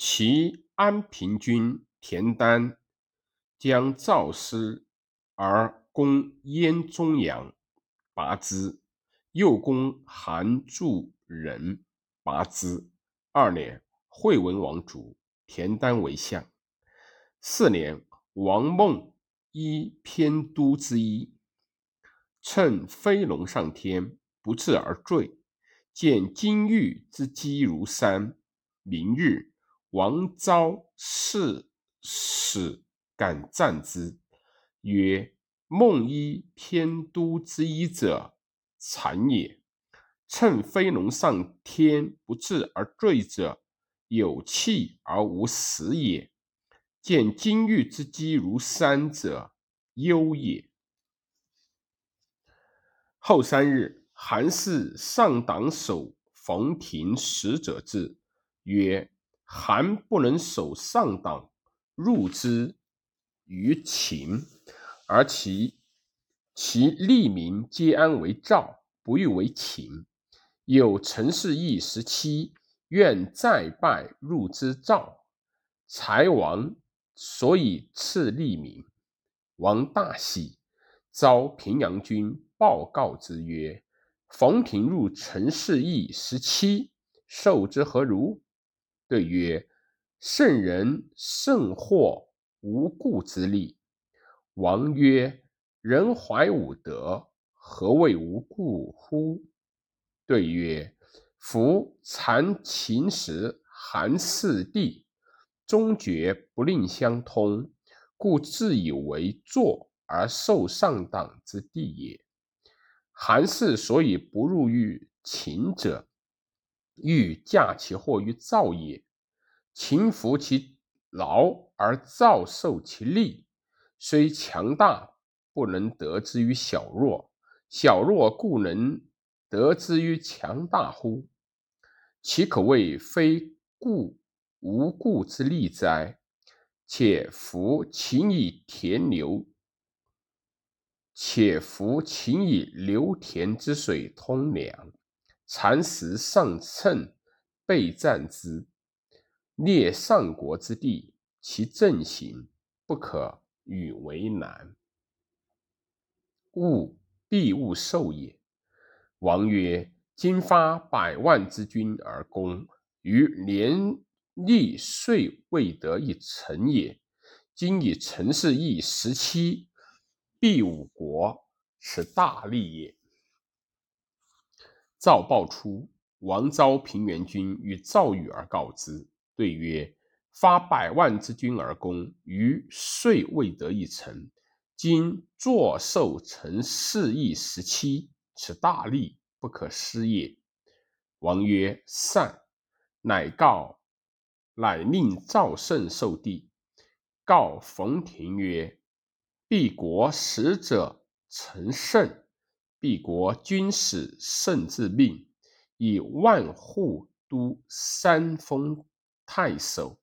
其安平君田丹将赵师而攻燕中阳，拔之；又攻韩祝人，拔之。二年，惠文王卒，田丹为相。四年，王孟依偏都之一，乘飞龙上天，不治而坠，见金玉之积如山。明日。王昭是使敢战之，曰：“孟一偏都之一者，谗也。乘飞龙上天不至而坠者，有气而无实也。见金玉之积如山者，忧也。”后三日，韩氏上党守冯亭使者至，曰。韩不能守上党，入之于秦，而其其利民皆安为赵，不欲为秦。有陈氏义十七，愿再拜入之赵。才王所以赐利民。王大喜，召平阳君报告之曰：“冯亭入陈氏义十七，受之何如？”对曰：“圣人甚获无故之利。”王曰：“人怀五德，何谓无故乎？”对曰：“夫残秦时韩四地，终绝不令相通，故自以为坐而受上党之地也。韩氏所以不入于秦者。”欲驾其祸于赵也。勤服其劳而赵受其利，虽强大，不能得之于小弱；小弱故能得之于强大乎？其可谓非故无故之利哉？且夫勤以田流，且夫勤以流田之水通粮。蚕食上乘，备战之，列上国之地，其政行不可与为难。物必勿受也。王曰：今发百万之军而攻，于连立岁未得一城也。今以陈氏义十七，必五国，此大利也。赵报出，王召平原君与赵宇而告之，对曰：“发百万之军而攻，于遂未得一城。今坐受臣四邑十七，此大利，不可失也。”王曰：“善。”乃告，乃令赵胜受地。告冯亭曰：“必国使者成胜。”毕国君使甚至命，以万户都三封太守，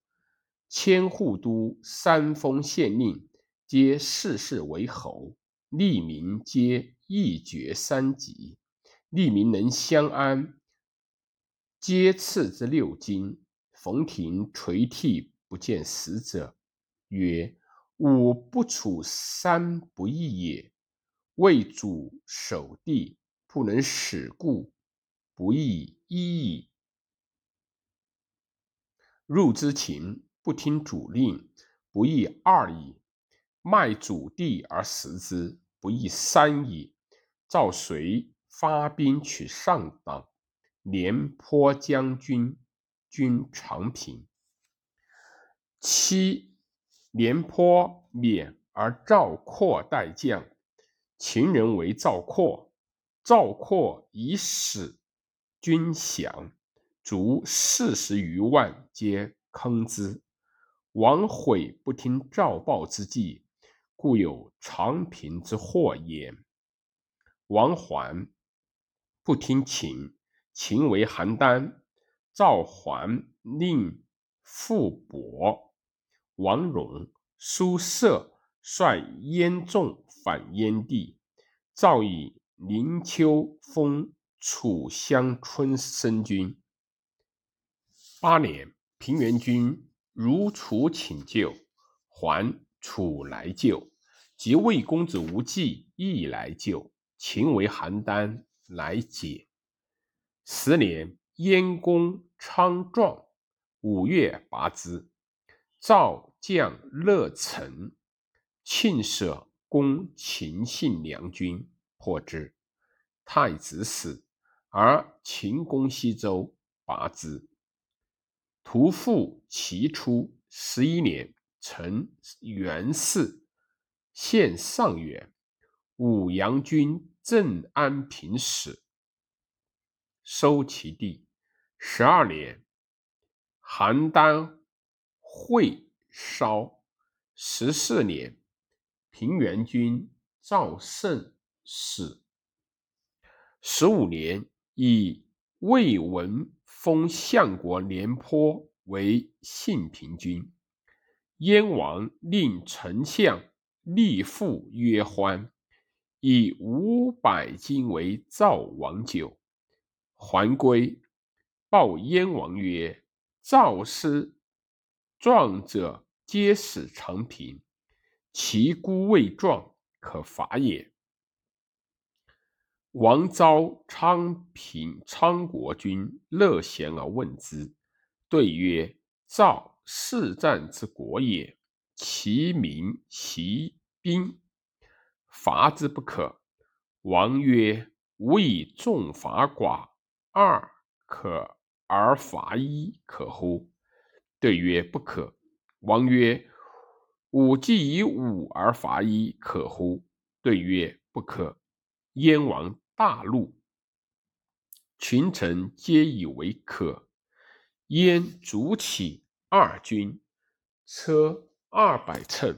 千户都三封县令，皆世世为侯，利民皆一爵三级。利民能相安，皆赐之六金。冯亭垂涕不见使者，曰：“吾不处三不义也。”为主守地，不能使故，不亦一矣。入之秦，不听主令，不亦二矣。卖主地而食之，不亦三矣。赵遂发兵取上党，廉颇将军军长平。七，廉颇免而赵括代将。秦人为赵括，赵括以使军饷，卒四十余万，皆坑之。王悔不听赵报之计，故有长平之祸也。王还不听秦，秦为邯郸，赵桓令傅伯、王戎、苏射。率燕众反燕地，赵以临丘封楚襄春申君。八年，平原君如楚请救，还楚来救。及魏公子无忌亦来救，秦为邯郸来解。十年，燕公昌壮，五月拔之。赵将乐成，庆舍攻秦信良军，破之。太子死，而秦攻西周，拔之。屠父齐出，十一年，成元氏。献上元，武阳君镇安平使，收其地。十二年，邯郸会烧。十四年，平原君赵胜死。十五年，以魏文封相国廉颇为信平君。燕王令丞相。立父曰欢，以五百金为赵王酒。还归，报燕王曰：“赵师壮者，皆使长平，其孤未壮，可伐也。”王召昌平昌国君乐贤而问之，对曰：“赵四战之国也。”其民其兵，伐之不可。王曰：“吾以众伐寡，二可而伐一，可乎？”对曰：“不可。”王曰：“吾既以武而伐一，可乎？”对曰：“不可。”燕王大怒，群臣皆以为可。燕卒起二军，车。二百乘，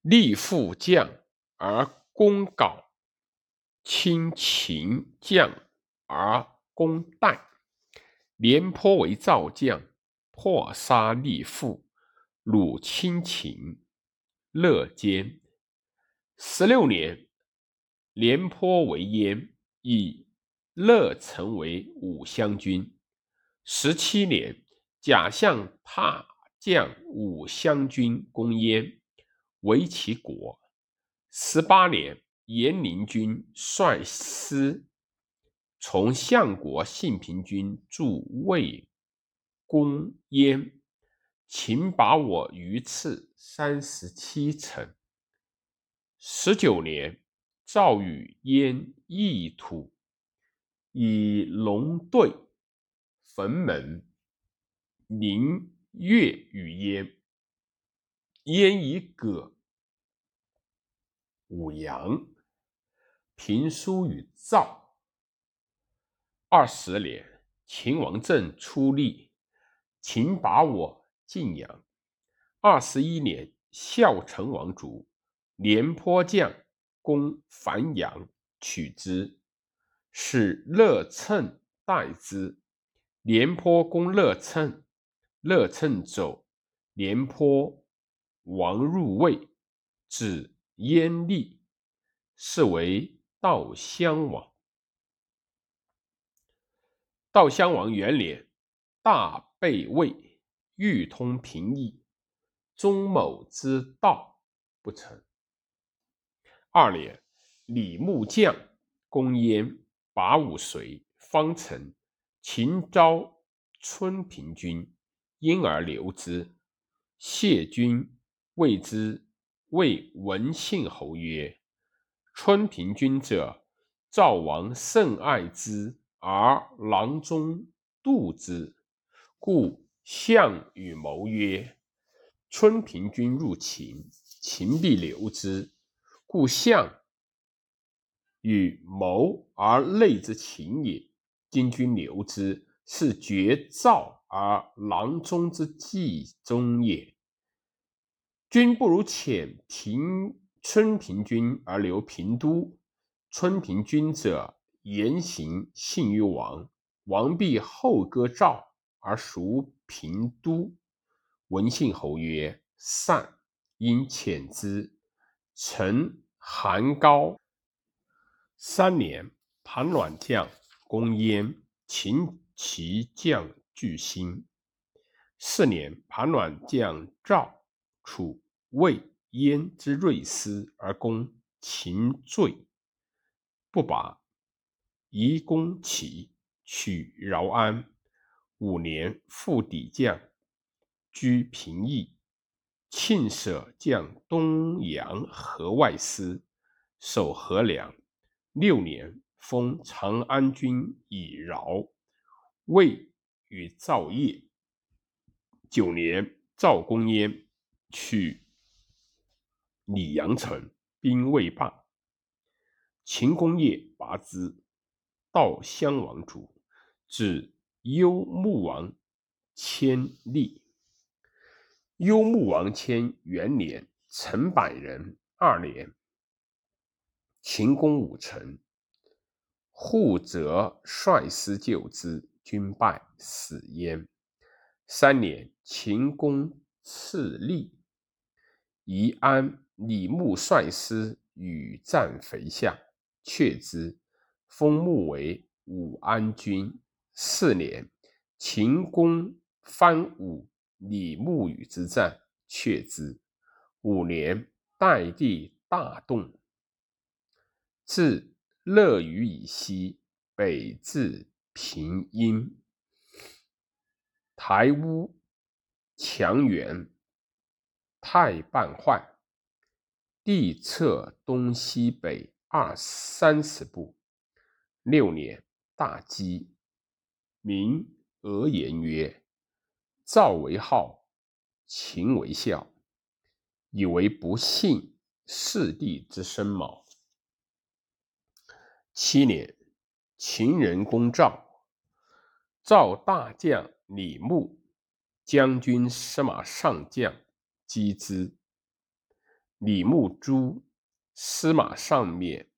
立副将而攻皋，亲秦将而攻代。廉颇为赵将，破杀立父，鲁亲秦，乐坚。十六年，廉颇为燕，以乐成为武襄君。十七年，假相怕。将武襄军攻燕，为其国。十八年，延陵君率师从相国信平君驻魏，攻燕。秦把我榆次三十七城。十九年，赵与燕易土，以龙对坟门，宁。越与燕，燕以葛五阳平书与赵。二十年，秦王政出力，秦把我晋阳。二十一年，孝成王卒，廉颇将攻樊阳，取之，使乐称代之。廉颇攻乐称。乐乘走，廉颇王入魏，指燕立，是为悼襄王。悼襄王元年，大被魏，欲通平邑，钟某之道不成。二年，李牧将攻燕，拔五随，方城。秦昭春平君。因而留之。谢君谓之，谓文信侯曰：“春平君者，赵王甚爱之，而郎中妒之。故项羽谋曰：‘春平君入秦，秦必留之。’故项羽谋而内之秦也。今君留之，是绝赵。”而囊中之计中也。君不如遣平春平君而留平都。春平君者，言行信于王，王必后割赵而属平都。文信侯曰：“善。”因遣之。臣韩高。三年，庞卵将攻燕，秦其将。巨星四年，盘鸾将赵、楚、魏、燕之锐师而攻秦罪，不拔，移攻齐，取饶安。五年，复抵将，居平邑。庆舍将东阳河外司，守河梁。六年，封长安君以饶。魏与赵业。九年，赵公焉取李阳城，兵未罢。秦公业拔之，道襄王主，至幽穆王迁立。幽穆王迁元年，陈百人二年，秦攻武城，户泽率师救之，军败，死焉。三年，秦攻赤利，宜安。李牧率师与战肥下，却之，封牧为武安君。四年，秦攻番武，李牧与之战，却之。五年，代地大动，至乐于以西，北至平阴。台屋墙垣太半坏，地侧东西北二三十步。六年，大饥，民俄言曰：“赵为号，秦为孝，以为不幸四地之生卯。”七年，秦人攻赵，赵大将。李牧将军司马上将击之，李牧诛，司马上免。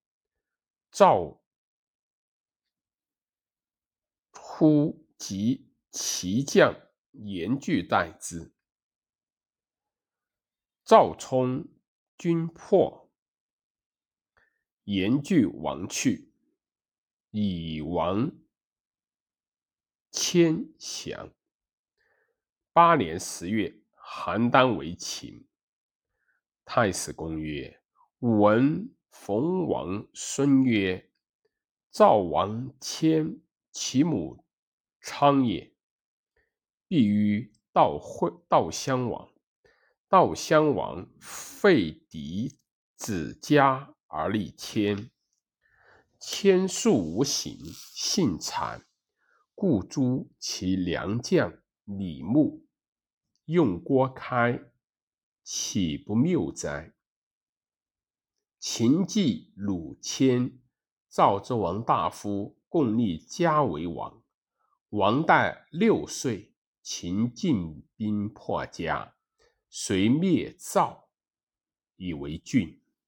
赵忽及其将严拒待之，赵充军破，严拒亡去，以王。迁降。八年十月，邯郸为秦。太史公曰：“吾闻冯王孙曰：‘赵王迁其母昌也，必于道会道襄王。道襄王废嫡子家而立迁，迁素无行，性谄。’”故诛其良将李牧，用郭开，岂不谬哉？秦继鲁谦，赵之王大夫，共立家为王。王旦六岁，秦进兵破家，遂灭赵，以为郡。